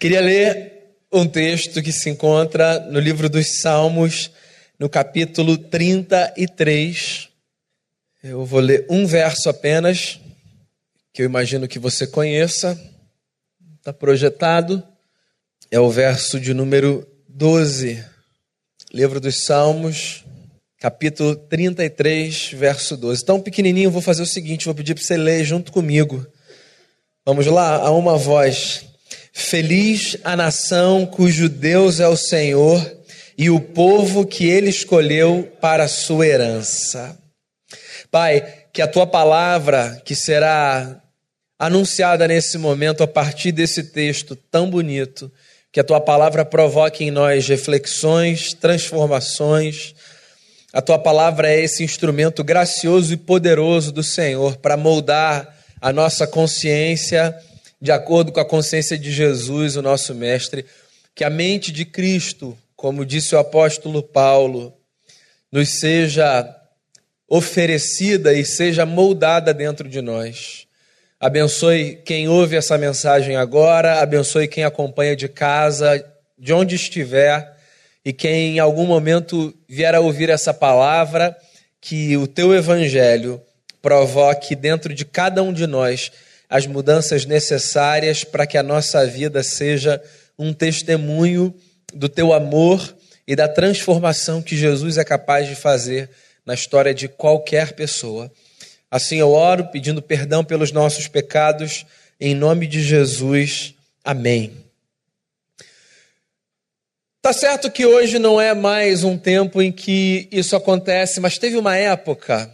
Queria ler um texto que se encontra no livro dos Salmos, no capítulo 33. Eu vou ler um verso apenas, que eu imagino que você conheça. Está projetado. É o verso de número 12. Livro dos Salmos, capítulo 33, verso 12. Tão pequenininho, vou fazer o seguinte: vou pedir para você ler junto comigo. Vamos lá, a uma voz. Feliz a nação cujo Deus é o Senhor e o povo que ele escolheu para sua herança. Pai, que a tua palavra, que será anunciada nesse momento a partir desse texto tão bonito, que a tua palavra provoque em nós reflexões, transformações. A tua palavra é esse instrumento gracioso e poderoso do Senhor para moldar a nossa consciência de acordo com a consciência de Jesus, o nosso Mestre, que a mente de Cristo, como disse o apóstolo Paulo, nos seja oferecida e seja moldada dentro de nós. Abençoe quem ouve essa mensagem agora, abençoe quem acompanha de casa, de onde estiver, e quem em algum momento vier a ouvir essa palavra, que o teu evangelho provoque dentro de cada um de nós as mudanças necessárias para que a nossa vida seja um testemunho do teu amor e da transformação que Jesus é capaz de fazer na história de qualquer pessoa. Assim eu oro pedindo perdão pelos nossos pecados, em nome de Jesus. Amém. Tá certo que hoje não é mais um tempo em que isso acontece, mas teve uma época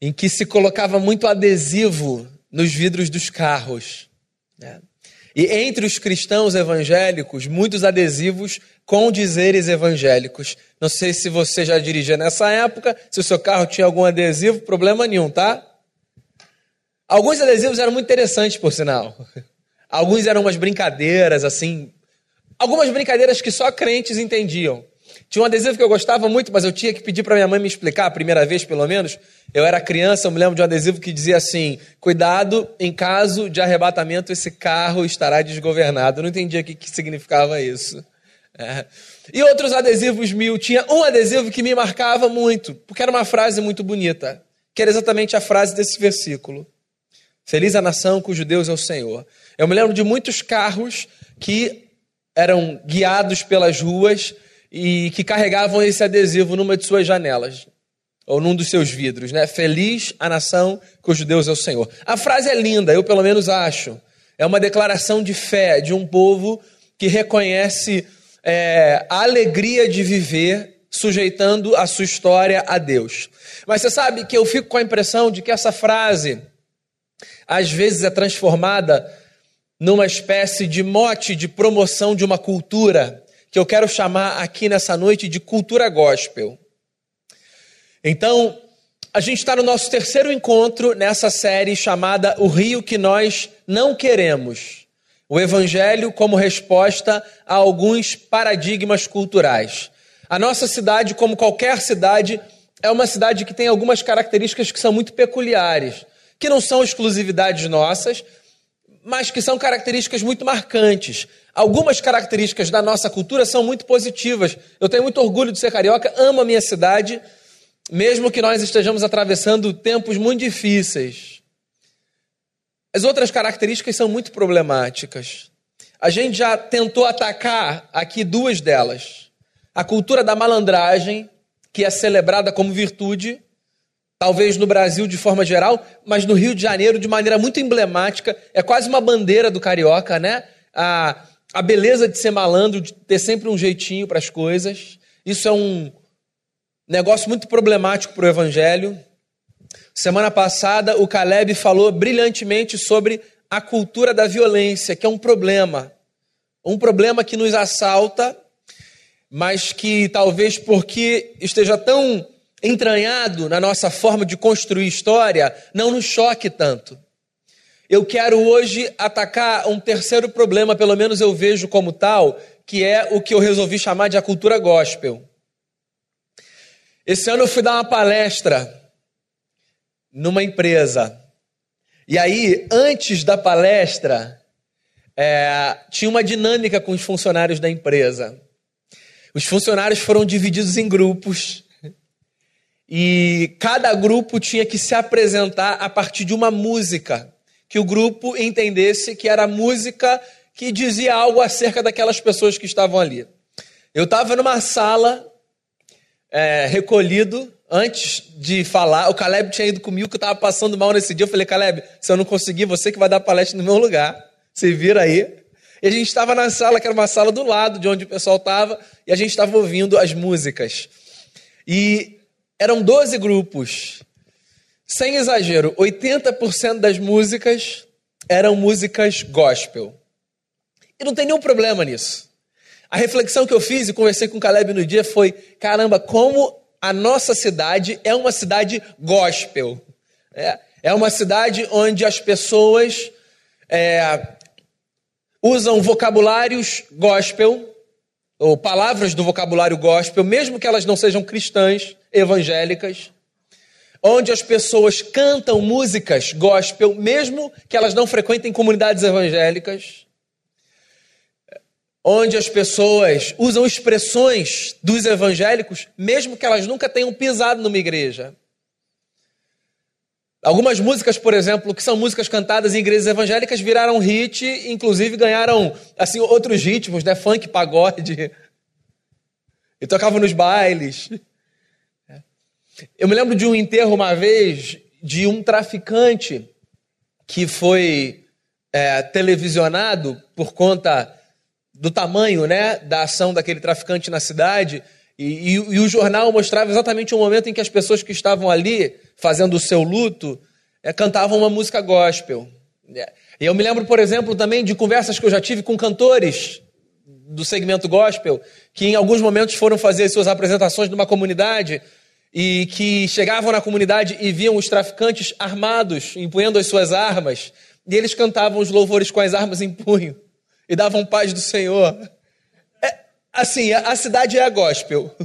em que se colocava muito adesivo nos vidros dos carros. Né? E entre os cristãos evangélicos, muitos adesivos com dizeres evangélicos. Não sei se você já dirigia nessa época, se o seu carro tinha algum adesivo, problema nenhum, tá? Alguns adesivos eram muito interessantes, por sinal. Alguns eram umas brincadeiras, assim. Algumas brincadeiras que só crentes entendiam. Tinha um adesivo que eu gostava muito, mas eu tinha que pedir para minha mãe me explicar, a primeira vez pelo menos. Eu era criança, eu me lembro de um adesivo que dizia assim: Cuidado, em caso de arrebatamento, esse carro estará desgovernado. Eu não entendia o que, que significava isso. É. E outros adesivos mil. Tinha um adesivo que me marcava muito, porque era uma frase muito bonita, que era exatamente a frase desse versículo: Feliz a nação cujo Deus é o Senhor. Eu me lembro de muitos carros que eram guiados pelas ruas e que carregavam esse adesivo numa de suas janelas ou num dos seus vidros, né? Feliz a nação cujo Deus é o Senhor. A frase é linda, eu pelo menos acho. É uma declaração de fé de um povo que reconhece é, a alegria de viver sujeitando a sua história a Deus. Mas você sabe que eu fico com a impressão de que essa frase às vezes é transformada numa espécie de mote de promoção de uma cultura que eu quero chamar aqui nessa noite de cultura gospel. Então, a gente está no nosso terceiro encontro nessa série chamada O Rio que Nós Não Queremos. O Evangelho como resposta a alguns paradigmas culturais. A nossa cidade, como qualquer cidade, é uma cidade que tem algumas características que são muito peculiares, que não são exclusividades nossas, mas que são características muito marcantes. Algumas características da nossa cultura são muito positivas. Eu tenho muito orgulho de ser carioca, amo a minha cidade, mesmo que nós estejamos atravessando tempos muito difíceis. As outras características são muito problemáticas. A gente já tentou atacar aqui duas delas. A cultura da malandragem, que é celebrada como virtude, talvez no Brasil de forma geral, mas no Rio de Janeiro de maneira muito emblemática. É quase uma bandeira do carioca, né? A, a beleza de ser malandro, de ter sempre um jeitinho para as coisas. Isso é um negócio muito problemático para o evangelho. Semana passada, o Caleb falou brilhantemente sobre a cultura da violência, que é um problema. Um problema que nos assalta, mas que talvez porque esteja tão entranhado na nossa forma de construir história, não nos choque tanto. Eu quero hoje atacar um terceiro problema, pelo menos eu vejo como tal, que é o que eu resolvi chamar de a cultura gospel. Esse ano eu fui dar uma palestra numa empresa. E aí, antes da palestra, é, tinha uma dinâmica com os funcionários da empresa. Os funcionários foram divididos em grupos e cada grupo tinha que se apresentar a partir de uma música que o grupo entendesse que era a música que dizia algo acerca daquelas pessoas que estavam ali. Eu estava numa sala é, recolhido antes de falar. O Caleb tinha ido comigo, que eu estava passando mal nesse dia. Eu falei, Caleb, se eu não conseguir, você que vai dar palestra no meu lugar. Você vira aí. E a gente estava na sala, que era uma sala do lado de onde o pessoal estava, e a gente estava ouvindo as músicas. E eram 12 grupos. Sem exagero, 80% das músicas eram músicas gospel. E não tem nenhum problema nisso. A reflexão que eu fiz e conversei com o Caleb no dia foi: caramba, como a nossa cidade é uma cidade gospel. É, é uma cidade onde as pessoas é, usam vocabulários gospel, ou palavras do vocabulário gospel, mesmo que elas não sejam cristãs, evangélicas, onde as pessoas cantam músicas gospel, mesmo que elas não frequentem comunidades evangélicas, onde as pessoas usam expressões dos evangélicos, mesmo que elas nunca tenham pisado numa igreja. Algumas músicas, por exemplo, que são músicas cantadas em igrejas evangélicas, viraram hit, inclusive ganharam assim outros ritmos, né? Funk, pagode. E tocavam nos bailes. Eu me lembro de um enterro uma vez de um traficante que foi é, televisionado por conta do tamanho né, da ação daquele traficante na cidade. E, e, e, o jornal mostrava exatamente o momento em que as pessoas que estavam ali fazendo o seu luto é, cantavam uma música gospel. E eu me lembro, por exemplo, também de conversas que eu já tive com cantores do segmento gospel, que em alguns momentos foram fazer suas apresentações numa comunidade e que chegavam na comunidade e viam os traficantes armados, empunhando as suas armas, e eles cantavam os louvores com as armas em punho e davam paz do Senhor. É, assim, a, a cidade é a gospel.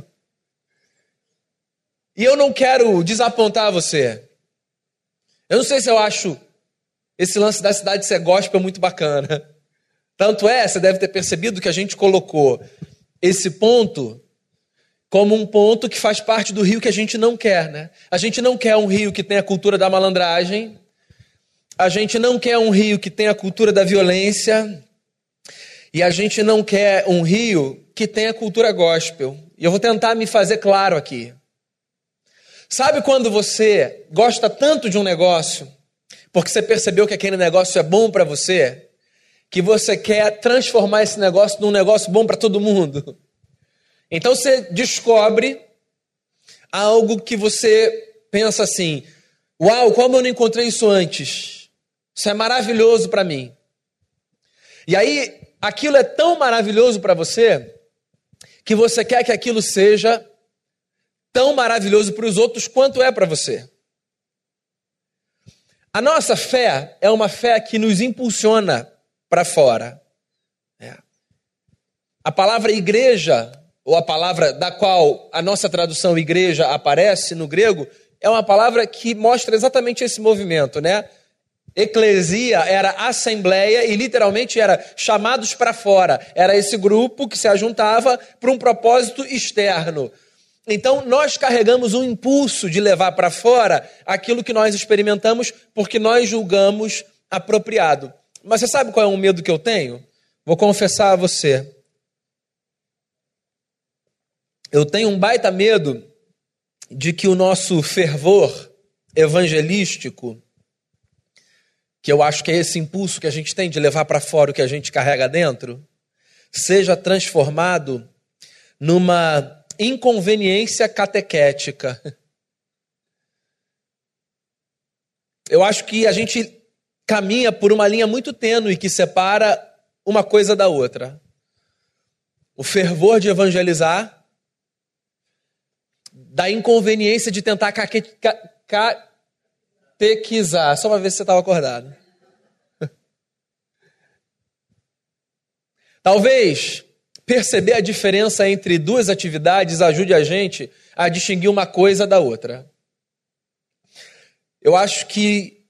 E eu não quero desapontar você. Eu não sei se eu acho esse lance da cidade ser gospel muito bacana. Tanto é, você deve ter percebido que a gente colocou esse ponto como um ponto que faz parte do rio que a gente não quer, né? A gente não quer um rio que tenha a cultura da malandragem, a gente não quer um rio que tenha a cultura da violência, e a gente não quer um rio que tenha cultura gospel. E eu vou tentar me fazer claro aqui. Sabe quando você gosta tanto de um negócio, porque você percebeu que aquele negócio é bom para você, que você quer transformar esse negócio num negócio bom para todo mundo? Então você descobre algo que você pensa assim: Uau, como eu não encontrei isso antes? Isso é maravilhoso para mim. E aí, aquilo é tão maravilhoso para você que você quer que aquilo seja tão maravilhoso para os outros quanto é para você. A nossa fé é uma fé que nos impulsiona para fora. É. A palavra igreja ou a palavra da qual a nossa tradução igreja aparece no grego, é uma palavra que mostra exatamente esse movimento, né? Eclesia era assembleia e literalmente era chamados para fora. Era esse grupo que se ajuntava para um propósito externo. Então nós carregamos um impulso de levar para fora aquilo que nós experimentamos porque nós julgamos apropriado. Mas você sabe qual é o medo que eu tenho? Vou confessar a você. Eu tenho um baita medo de que o nosso fervor evangelístico, que eu acho que é esse impulso que a gente tem de levar para fora o que a gente carrega dentro, seja transformado numa inconveniência catequética. Eu acho que a gente caminha por uma linha muito tênue que separa uma coisa da outra. O fervor de evangelizar da inconveniência de tentar catequizar. Só para ver se você estava acordado. Talvez perceber a diferença entre duas atividades ajude a gente a distinguir uma coisa da outra. Eu acho que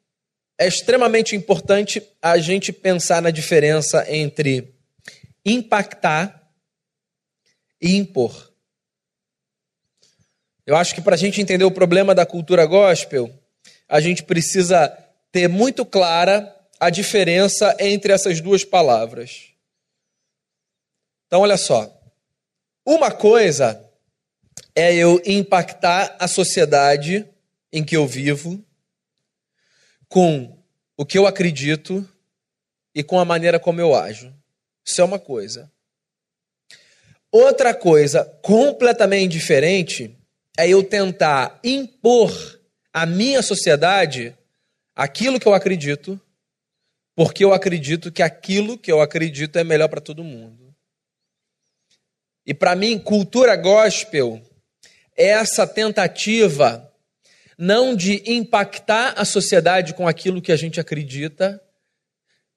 é extremamente importante a gente pensar na diferença entre impactar e impor. Eu acho que para a gente entender o problema da cultura gospel, a gente precisa ter muito clara a diferença entre essas duas palavras. Então, olha só. Uma coisa é eu impactar a sociedade em que eu vivo com o que eu acredito e com a maneira como eu ajo. Isso é uma coisa. Outra coisa completamente diferente é eu tentar impor à minha sociedade aquilo que eu acredito, porque eu acredito que aquilo que eu acredito é melhor para todo mundo. E para mim, cultura gospel é essa tentativa não de impactar a sociedade com aquilo que a gente acredita,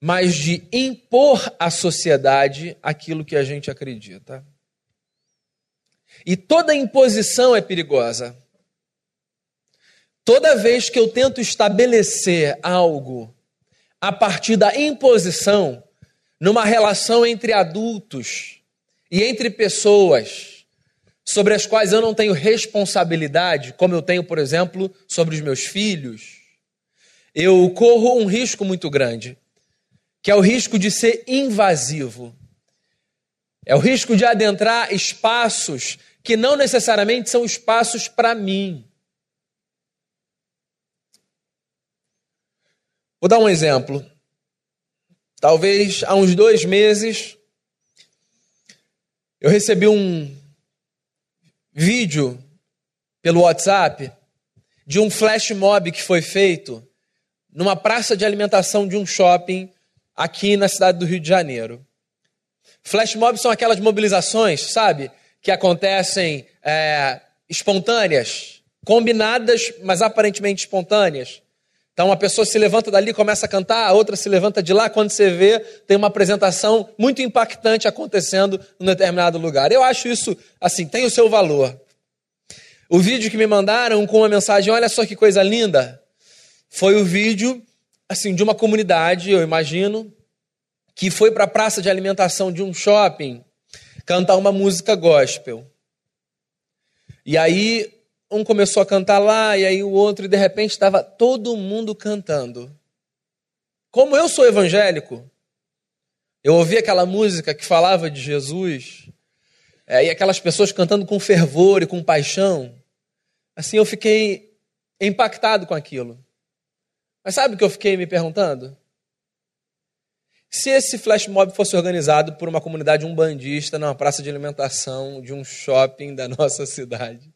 mas de impor à sociedade aquilo que a gente acredita. E toda imposição é perigosa. Toda vez que eu tento estabelecer algo a partir da imposição, numa relação entre adultos e entre pessoas sobre as quais eu não tenho responsabilidade, como eu tenho, por exemplo, sobre os meus filhos, eu corro um risco muito grande, que é o risco de ser invasivo. É o risco de adentrar espaços que não necessariamente são espaços para mim. Vou dar um exemplo. Talvez há uns dois meses eu recebi um vídeo pelo WhatsApp de um flash mob que foi feito numa praça de alimentação de um shopping aqui na cidade do Rio de Janeiro. Flash mobs são aquelas mobilizações, sabe? Que acontecem é, espontâneas, combinadas, mas aparentemente espontâneas. Então, uma pessoa se levanta dali, começa a cantar, a outra se levanta de lá. Quando você vê, tem uma apresentação muito impactante acontecendo em determinado lugar. Eu acho isso, assim, tem o seu valor. O vídeo que me mandaram com uma mensagem, olha só que coisa linda, foi o vídeo, assim, de uma comunidade, eu imagino, que foi para a praça de alimentação de um shopping cantar uma música gospel. E aí um começou a cantar lá, e aí o outro, e de repente estava todo mundo cantando. Como eu sou evangélico, eu ouvi aquela música que falava de Jesus, é, e aquelas pessoas cantando com fervor e com paixão, assim eu fiquei impactado com aquilo. Mas sabe o que eu fiquei me perguntando? Se esse flash mob fosse organizado por uma comunidade umbandista numa praça de alimentação de um shopping da nossa cidade,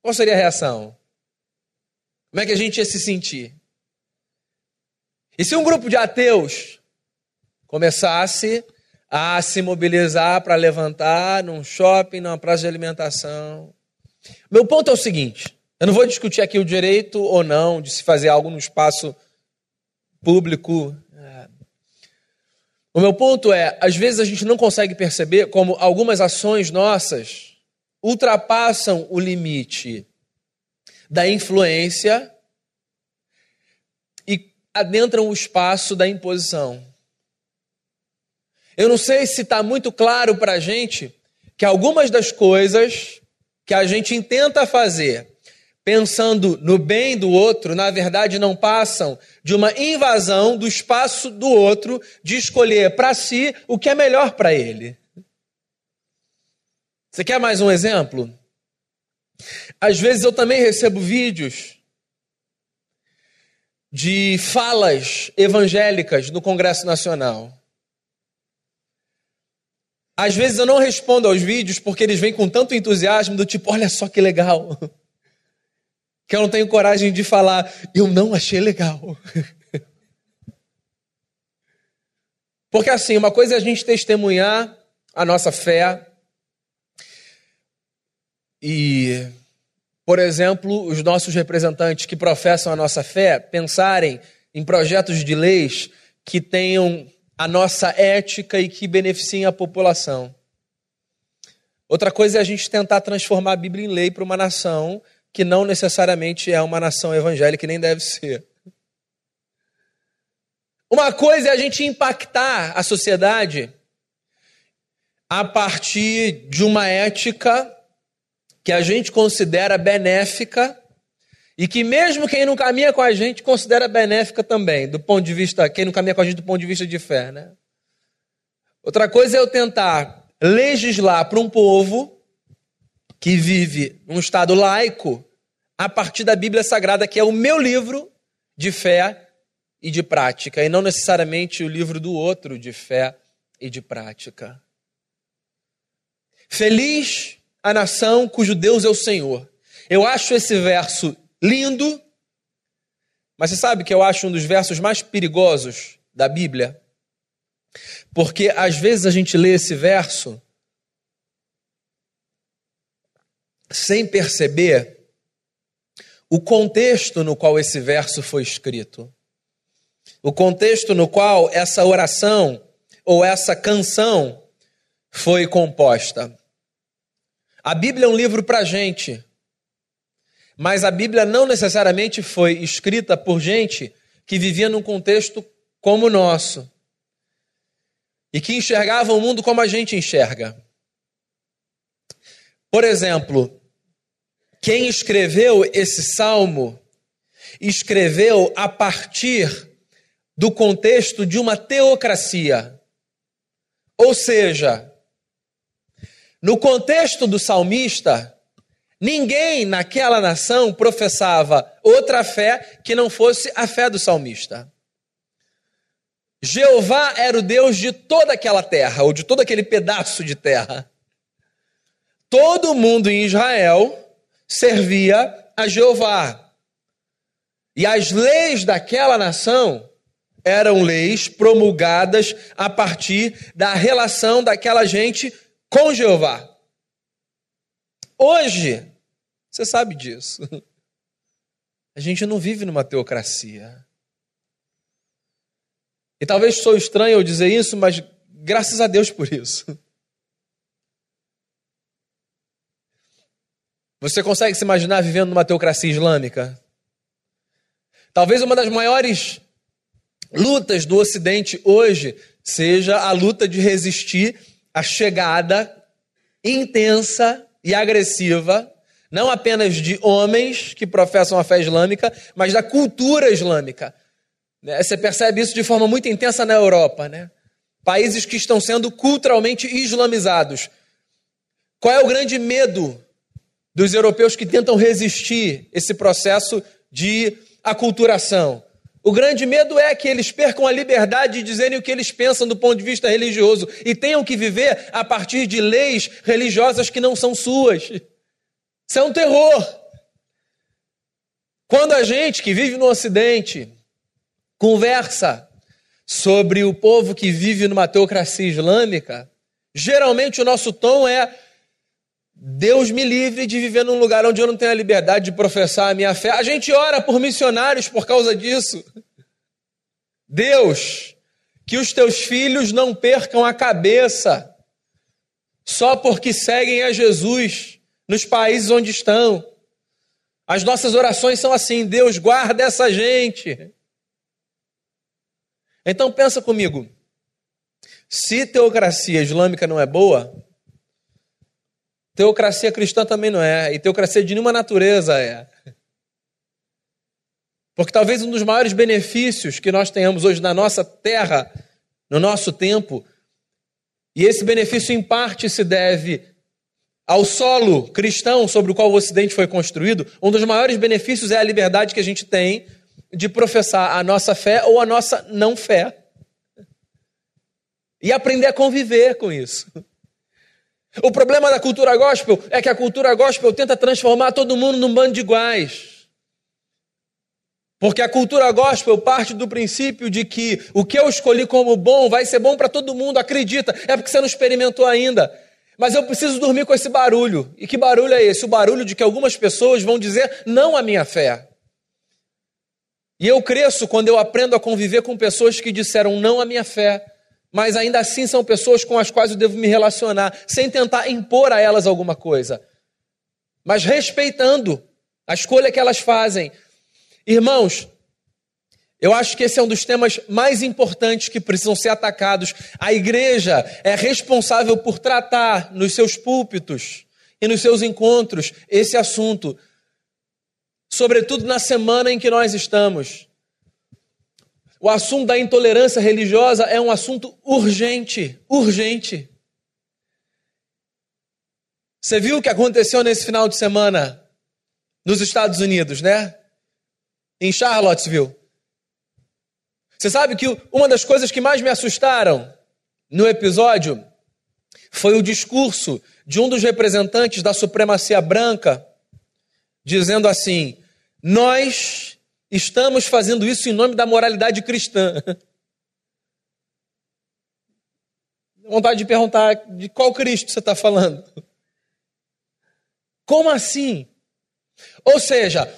qual seria a reação? Como é que a gente ia se sentir? E se um grupo de ateus começasse a se mobilizar para levantar num shopping, numa praça de alimentação? Meu ponto é o seguinte: eu não vou discutir aqui o direito ou não de se fazer algo no espaço público. O meu ponto é, às vezes a gente não consegue perceber como algumas ações nossas ultrapassam o limite da influência e adentram o espaço da imposição. Eu não sei se está muito claro para a gente que algumas das coisas que a gente tenta fazer pensando no bem do outro, na verdade não passam de uma invasão do espaço do outro de escolher para si o que é melhor para ele. Você quer mais um exemplo? Às vezes eu também recebo vídeos de falas evangélicas no Congresso Nacional. Às vezes eu não respondo aos vídeos porque eles vêm com tanto entusiasmo do tipo, olha só que legal. Que eu não tenho coragem de falar, eu não achei legal. Porque assim, uma coisa é a gente testemunhar a nossa fé, e, por exemplo, os nossos representantes que professam a nossa fé pensarem em projetos de leis que tenham a nossa ética e que beneficiem a população. Outra coisa é a gente tentar transformar a Bíblia em lei para uma nação que não necessariamente é uma nação evangélica e nem deve ser. Uma coisa é a gente impactar a sociedade a partir de uma ética que a gente considera benéfica e que mesmo quem não caminha com a gente considera benéfica também, do ponto de vista, quem não caminha com a gente do ponto de vista de fé, né? Outra coisa é eu tentar legislar para um povo que vive num estado laico a partir da Bíblia Sagrada, que é o meu livro de fé e de prática, e não necessariamente o livro do outro de fé e de prática. Feliz a nação cujo Deus é o Senhor. Eu acho esse verso lindo, mas você sabe que eu acho um dos versos mais perigosos da Bíblia? Porque às vezes a gente lê esse verso sem perceber o contexto no qual esse verso foi escrito. O contexto no qual essa oração ou essa canção foi composta. A Bíblia é um livro para gente, mas a Bíblia não necessariamente foi escrita por gente que vivia num contexto como o nosso e que enxergava o mundo como a gente enxerga. Por exemplo, quem escreveu esse salmo escreveu a partir do contexto de uma teocracia. Ou seja, no contexto do salmista, ninguém naquela nação professava outra fé que não fosse a fé do salmista. Jeová era o Deus de toda aquela terra, ou de todo aquele pedaço de terra. Todo mundo em Israel servia a Jeová. E as leis daquela nação eram leis promulgadas a partir da relação daquela gente com Jeová. Hoje, você sabe disso. A gente não vive numa teocracia. E talvez sou estranho eu dizer isso, mas graças a Deus por isso. Você consegue se imaginar vivendo numa teocracia islâmica? Talvez uma das maiores lutas do Ocidente hoje seja a luta de resistir à chegada intensa e agressiva, não apenas de homens que professam a fé islâmica, mas da cultura islâmica. Né? Você percebe isso de forma muito intensa na Europa, né? Países que estão sendo culturalmente islamizados. Qual é o grande medo dos europeus que tentam resistir esse processo de aculturação? O grande medo é que eles percam a liberdade de dizerem o que eles pensam do ponto de vista religioso e tenham que viver a partir de leis religiosas que não são suas. Isso é um terror. Quando a gente que vive no Ocidente conversa sobre o povo que vive numa teocracia islâmica, geralmente o nosso tom é: Deus me livre de viver num lugar onde eu não tenho a liberdade de professar a minha fé. A gente ora por missionários por causa disso. Deus, que os teus filhos não percam a cabeça só porque seguem a Jesus nos países onde estão. As nossas orações são assim: Deus, guarda essa gente. Então pensa comigo. Se teocracia islâmica não é boa, teocracia cristã também não é, e teocracia de nenhuma natureza é. Porque talvez um dos maiores benefícios que nós tenhamos hoje na nossa terra, no nosso tempo, e esse benefício em parte se deve ao solo cristão sobre o qual o Ocidente foi construído, um dos maiores benefícios é a liberdade que a gente tem de professar a nossa fé ou a nossa não fé. E aprender a conviver com isso. O problema da cultura gospel é que a cultura gospel tenta transformar todo mundo num bando de iguais. Porque a cultura gospel parte do princípio de que o que eu escolhi como bom vai ser bom para todo mundo, acredita. É porque você não experimentou ainda. Mas eu preciso dormir com esse barulho. E que barulho é esse? O barulho de que algumas pessoas vão dizer não à minha fé. E eu cresço quando eu aprendo a conviver com pessoas que disseram não à minha fé, mas ainda assim são pessoas com as quais eu devo me relacionar, sem tentar impor a elas alguma coisa, mas respeitando a escolha que elas fazem. Irmãos, Eu acho que esse é um dos temas mais importantes que precisam ser atacados. A igreja é responsável por tratar nos seus púlpitos e nos seus encontros esse assunto, sobretudo na semana em que nós estamos. O assunto da intolerância religiosa é um assunto urgente, urgente. Você viu o que aconteceu nesse final de semana nos Estados Unidos, né? Em Charlottesville. Você sabe que uma das coisas que mais me assustaram no episódio foi o discurso de um dos representantes da supremacia branca, dizendo assim: Nós estamos fazendo isso em nome da moralidade cristã. Vontade de perguntar de qual Cristo você está falando. Como assim? Ou seja,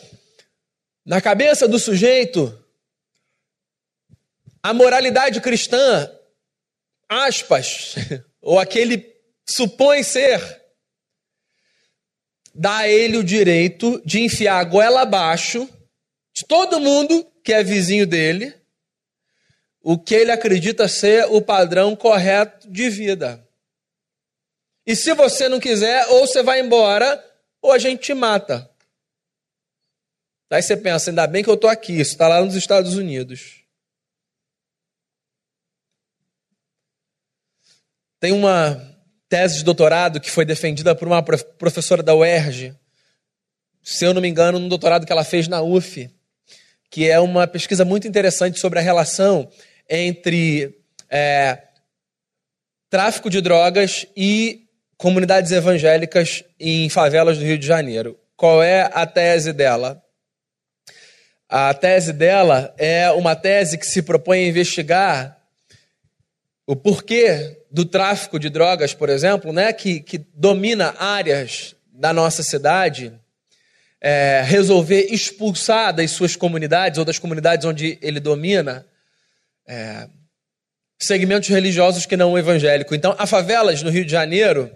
na cabeça do sujeito, a moralidade cristã, aspas, ou aquele supõe ser, dá a ele o direito de enfiar a goela abaixo de todo mundo que é vizinho dele, o que ele acredita ser o padrão correto de vida. E se você não quiser, ou você vai embora, ou a gente te mata. Aí você pensa, ainda bem que eu estou aqui, isso está lá nos Estados Unidos. Tem uma tese de doutorado que foi defendida por uma professora da UERJ, se eu não me engano, num doutorado que ela fez na UF, que é uma pesquisa muito interessante sobre a relação entre é, tráfico de drogas e comunidades evangélicas em favelas do Rio de Janeiro. Qual é a tese dela? A tese dela é uma tese que se propõe a investigar o porquê do tráfico de drogas, por exemplo, né, que, que domina áreas da nossa cidade, é, resolver expulsar das suas comunidades ou das comunidades onde ele domina é, segmentos religiosos que não o evangélico. Então, há favelas no Rio de Janeiro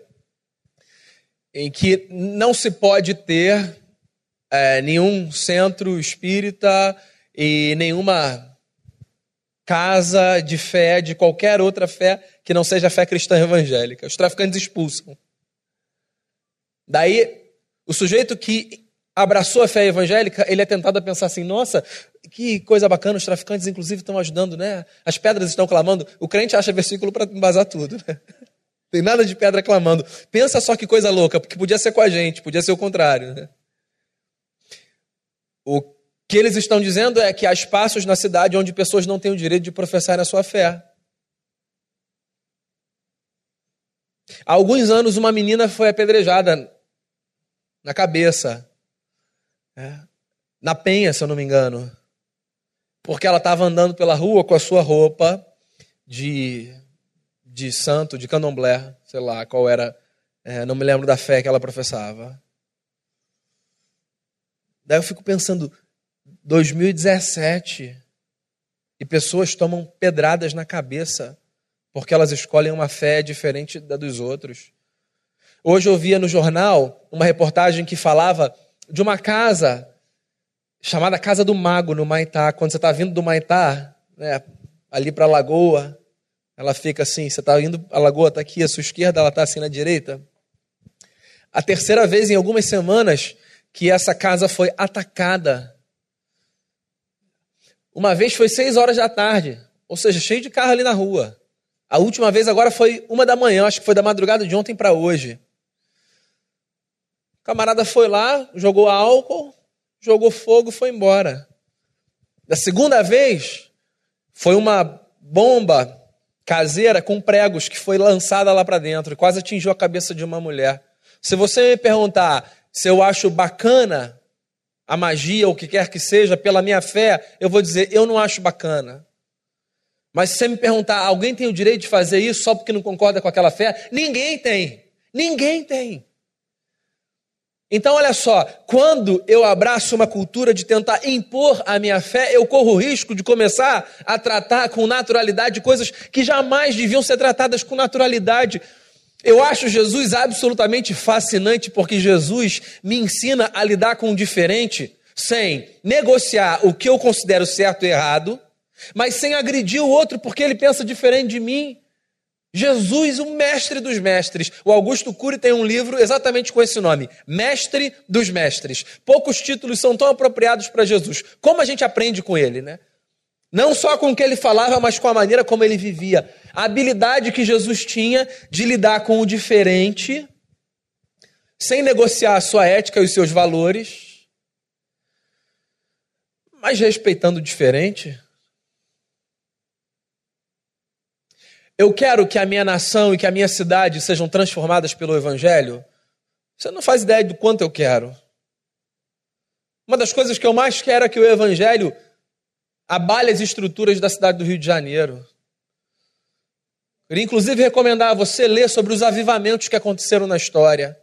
em que não se pode ter é, nenhum centro espírita e nenhuma casa de fé, de qualquer outra fé que não seja a fé cristã evangélica. Os traficantes expulsam. Daí, o sujeito que abraçou a fé evangélica, ele é tentado a pensar assim: nossa, que coisa bacana, os traficantes, inclusive, estão ajudando, né? As pedras estão clamando. O crente acha versículo para embasar tudo, né? Tem nada de pedra clamando. Pensa só que coisa louca, porque podia ser com a gente, podia ser o contrário, né? O que eles estão dizendo é que há espaços na cidade onde pessoas não têm o direito de professar a sua fé. Há alguns anos, uma menina foi apedrejada na cabeça, né? na penha, se eu não me engano, porque ela estava andando pela rua com a sua roupa de, de santo, de candomblé, sei lá qual era, é, não me lembro da fé que ela professava. Daí eu fico pensando, 2017 e pessoas tomam pedradas na cabeça porque elas escolhem uma fé diferente da dos outros. Hoje eu via no jornal uma reportagem que falava de uma casa chamada Casa do Mago no Maitá. Quando você está vindo do Maitá, né, ali para a lagoa, ela fica assim: você está indo, a lagoa está aqui, a sua esquerda, ela está assim na direita. A terceira vez em algumas semanas que essa casa foi atacada uma vez foi seis horas da tarde, ou seja, cheio de carro ali na rua. A última vez agora foi uma da manhã, acho que foi da madrugada de ontem para hoje. O camarada foi lá, jogou álcool, jogou fogo, foi embora. Da segunda vez, foi uma bomba caseira com pregos que foi lançada lá para dentro e quase atingiu a cabeça de uma mulher. Se você me perguntar se eu acho bacana a magia, ou o que quer que seja, pela minha fé, eu vou dizer, eu não acho bacana. Mas se você me perguntar, alguém tem o direito de fazer isso só porque não concorda com aquela fé? Ninguém tem. Ninguém tem. Então, olha só, quando eu abraço uma cultura de tentar impor a minha fé, eu corro o risco de começar a tratar com naturalidade coisas que jamais deviam ser tratadas com naturalidade. Eu acho Jesus absolutamente fascinante porque Jesus me ensina a lidar com o diferente sem negociar o que eu considero certo e errado, mas sem agredir o outro porque ele pensa diferente de mim. Jesus, o mestre dos mestres. O Augusto Cury tem um livro exatamente com esse nome: Mestre dos Mestres. Poucos títulos são tão apropriados para Jesus. Como a gente aprende com ele, né? Não só com o que ele falava, mas com a maneira como ele vivia. A habilidade que Jesus tinha de lidar com o diferente, sem negociar a sua ética e os seus valores, mas respeitando o diferente. Eu quero que a minha nação e que a minha cidade sejam transformadas pelo Evangelho. Você não faz ideia do quanto eu quero. Uma das coisas que eu mais quero é que o Evangelho abale as estruturas da cidade do Rio de Janeiro. Queria inclusive recomendar a você ler sobre os avivamentos que aconteceram na história.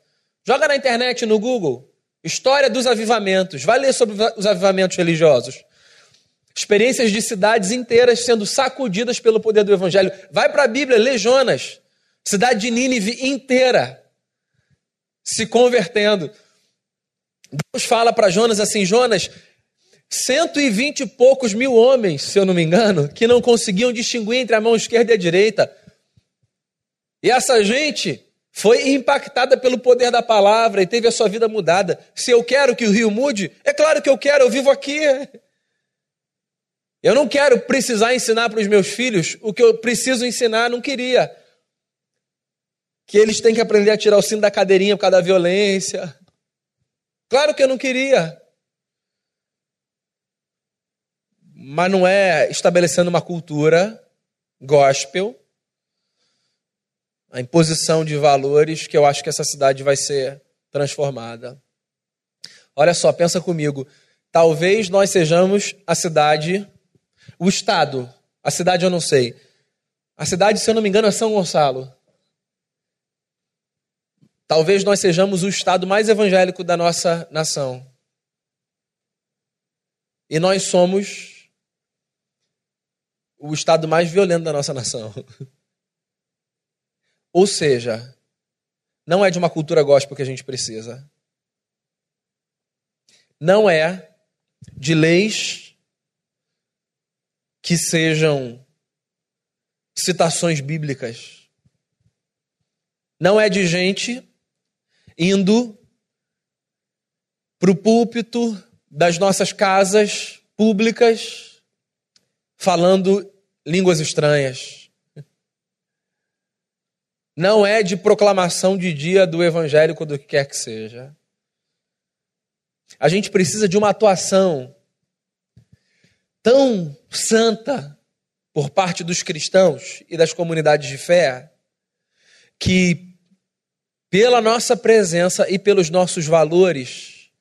Joga na internet, no Google, História dos Avivamentos. Vai ler sobre os avivamentos religiosos. Experiências de cidades inteiras sendo sacudidas pelo poder do Evangelho. Vai para a Bíblia, lê Jonas. Cidade de Nínive inteira se convertendo. Deus fala para Jonas assim: Jonas, cento e vinte e poucos mil homens, se eu não me engano, que não conseguiam distinguir entre a mão esquerda e a direita. E essa gente foi impactada pelo poder da palavra e teve a sua vida mudada. Se eu quero que o rio mude, é claro que eu quero, eu vivo aqui. Eu não quero precisar ensinar para os meus filhos o que eu preciso ensinar, não queria. Que eles têm que aprender a tirar o sino da cadeirinha por causa da violência. Claro que eu não queria. Mas não é estabelecendo uma cultura gospel, a imposição de valores que eu acho que essa cidade vai ser transformada. Olha só, pensa comigo. Talvez nós sejamos a cidade o estado, a cidade eu não sei. A cidade, se eu não me engano, é São Gonçalo. Talvez nós sejamos o estado mais evangélico da nossa nação. E nós somos o estado mais violento da nossa nação. Ou seja, não é de uma cultura gospel que a gente precisa. Não é de leis que sejam citações bíblicas. Não é de gente indo para o púlpito das nossas casas públicas falando línguas estranhas. Não é de proclamação de dia do evangélico do que quer que seja. A gente precisa de uma atuação tão santa por parte dos cristãos e das comunidades de fé que, pela nossa presença e pelos nossos valores,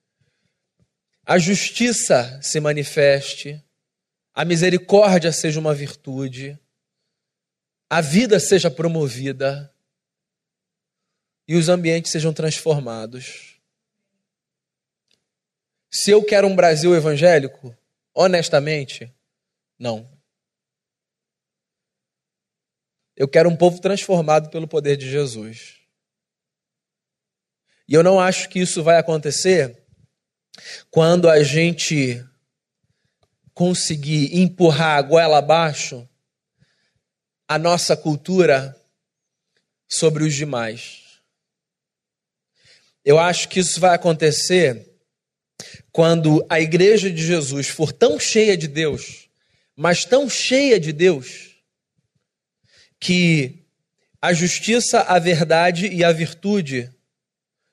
a justiça se manifeste, a misericórdia seja uma virtude, a vida seja promovida e os ambientes sejam transformados. Se eu quero um Brasil evangélico, Honestamente, não. Eu quero um povo transformado pelo poder de Jesus. E eu não acho que isso vai acontecer quando a gente conseguir empurrar a goela abaixo a nossa cultura sobre os demais. Eu acho que isso vai acontecer quando a igreja de Jesus for tão cheia de Deus, mas tão cheia de Deus, que a justiça, a verdade e a virtude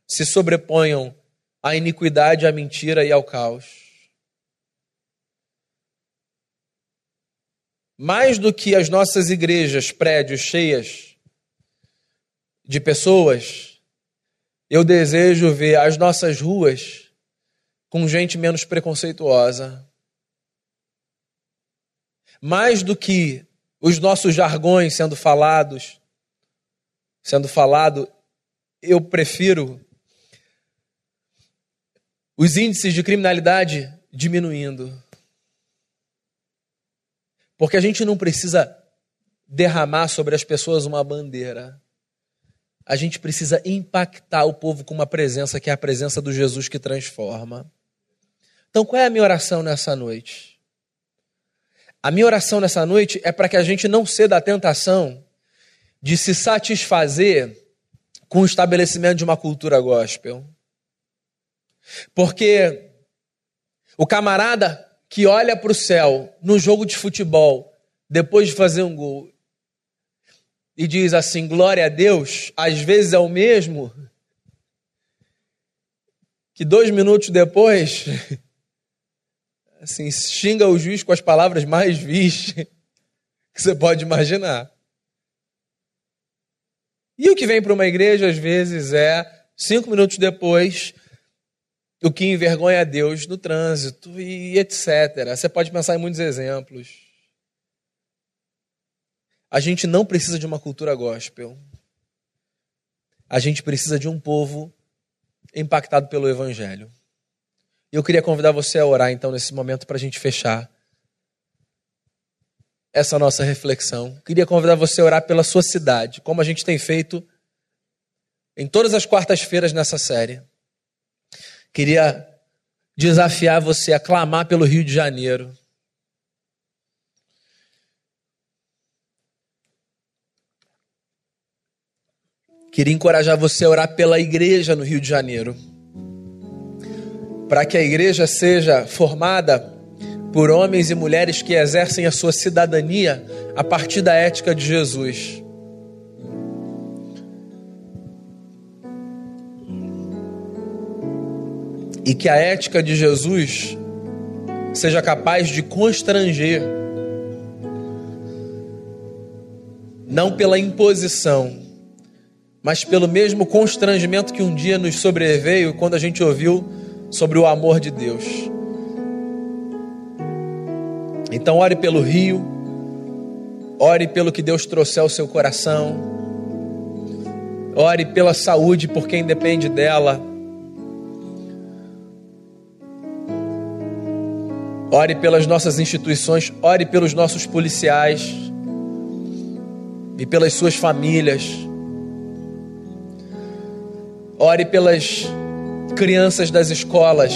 se sobreponham à iniquidade, à mentira e ao caos. Mais do que as nossas igrejas, prédios cheias de pessoas, eu desejo ver as nossas ruas com gente menos preconceituosa. Mais do que os nossos jargões sendo falados, sendo falado, eu prefiro os índices de criminalidade diminuindo. Porque a gente não precisa derramar sobre as pessoas uma bandeira. A gente precisa impactar o povo com uma presença que é a presença do Jesus que transforma. Então, qual é a minha oração nessa noite? A minha oração nessa noite é para que a gente não ceda à tentação de se satisfazer com o estabelecimento de uma cultura gospel. Porque o camarada que olha para o céu no jogo de futebol, depois de fazer um gol, e diz assim: glória a Deus, às vezes é o mesmo que dois minutos depois, assim, xinga o juiz com as palavras mais vis que você pode imaginar. E o que vem para uma igreja, às vezes, é cinco minutos depois, o que envergonha a Deus no trânsito e etc. Você pode pensar em muitos exemplos. A gente não precisa de uma cultura gospel. A gente precisa de um povo impactado pelo Evangelho. Eu queria convidar você a orar, então, nesse momento, para a gente fechar essa nossa reflexão. Queria convidar você a orar pela sua cidade, como a gente tem feito em todas as quartas-feiras nessa série. Queria desafiar você a clamar pelo Rio de Janeiro. Queria encorajar você a orar pela igreja no Rio de Janeiro. Para que a igreja seja formada por homens e mulheres que exercem a sua cidadania a partir da ética de Jesus. e que a ética de Jesus seja capaz de constranger, não pela imposição, mas pelo mesmo constrangimento que um dia nos sobreveio quando a gente ouviu sobre o amor de Deus. Então, ore pelo rio, ore pelo que Deus trouxe ao seu coração, ore pela saúde por quem depende dela Ore pelas nossas instituições, ore pelos nossos policiais e pelas suas famílias. Ore pelas crianças das escolas.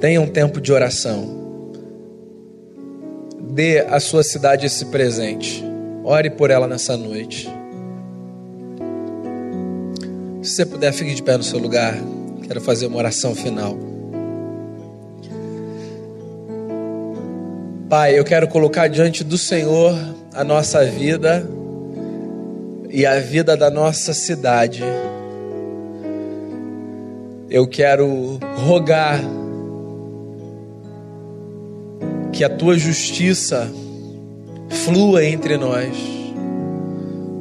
Tenha um tempo de oração. Dê à sua cidade esse presente. Ore por ela nessa noite. Se você puder, fique de pé no seu lugar. Quero fazer uma oração final. Pai, eu quero colocar diante do Senhor a nossa vida e a vida da nossa cidade. Eu quero rogar que a tua justiça flua entre nós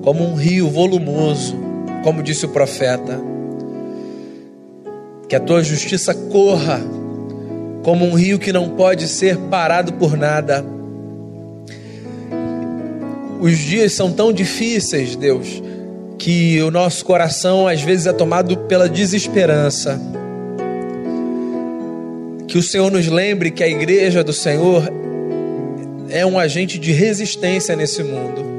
como um rio volumoso como disse o profeta, que a tua justiça corra como um rio que não pode ser parado por nada. Os dias são tão difíceis, Deus, que o nosso coração às vezes é tomado pela desesperança. Que o Senhor nos lembre que a igreja do Senhor é um agente de resistência nesse mundo.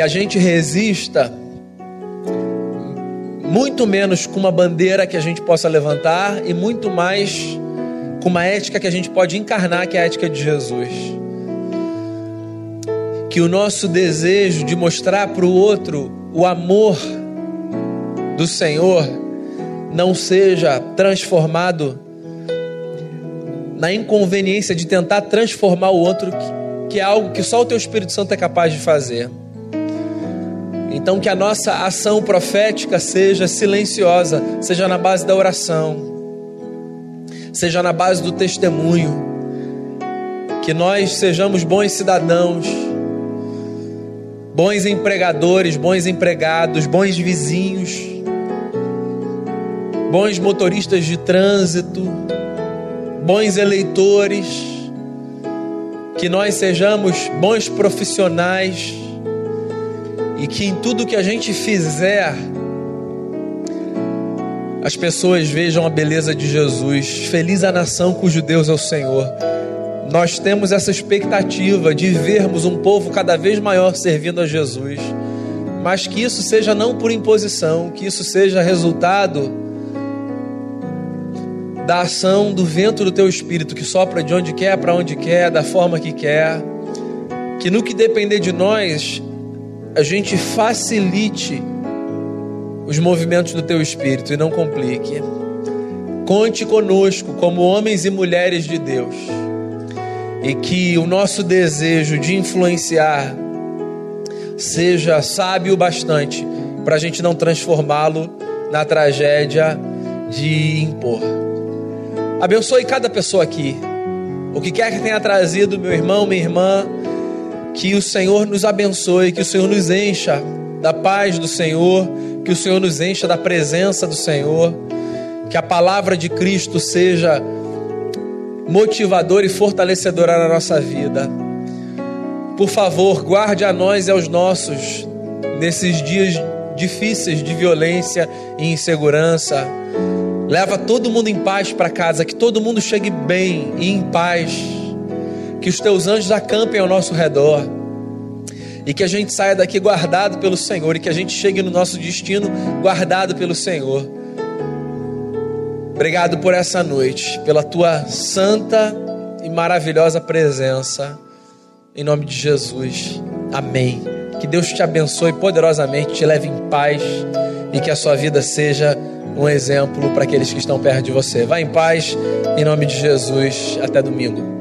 que a gente resista muito menos com uma bandeira que a gente possa levantar e muito mais com uma ética que a gente pode encarnar, que é a ética de Jesus. Que o nosso desejo de mostrar para o outro o amor do Senhor não seja transformado na inconveniência de tentar transformar o outro, que é algo que só o teu Espírito Santo é capaz de fazer. Então, que a nossa ação profética seja silenciosa, seja na base da oração, seja na base do testemunho, que nós sejamos bons cidadãos, bons empregadores, bons empregados, bons vizinhos, bons motoristas de trânsito, bons eleitores, que nós sejamos bons profissionais e que em tudo que a gente fizer, as pessoas vejam a beleza de Jesus. Feliz a nação cujo Deus é o Senhor. nós temos essa expectativa de vermos um povo cada vez maior servindo a Jesus, mas que isso seja não por imposição, que isso seja resultado da ação do vento do teu espírito que sopra de onde quer, para onde quer, da forma que quer. Que no que depender de nós, a gente facilite os movimentos do teu espírito e não complique. Conte conosco como homens e mulheres de Deus. E que o nosso desejo de influenciar seja sábio bastante para a gente não transformá-lo na tragédia de impor. Abençoe cada pessoa aqui. O que quer que tenha trazido, meu irmão, minha irmã, que o Senhor nos abençoe, que o Senhor nos encha da paz do Senhor, que o Senhor nos encha da presença do Senhor, que a palavra de Cristo seja motivadora e fortalecedora na nossa vida. Por favor, guarde a nós e aos nossos nesses dias difíceis de violência e insegurança. Leva todo mundo em paz para casa, que todo mundo chegue bem e em paz. Que os teus anjos acampem ao nosso redor. E que a gente saia daqui guardado pelo Senhor e que a gente chegue no nosso destino guardado pelo Senhor. Obrigado por essa noite, pela tua santa e maravilhosa presença. Em nome de Jesus. Amém. Que Deus te abençoe poderosamente, te leve em paz e que a sua vida seja um exemplo para aqueles que estão perto de você. Vá em paz, em nome de Jesus. Até domingo.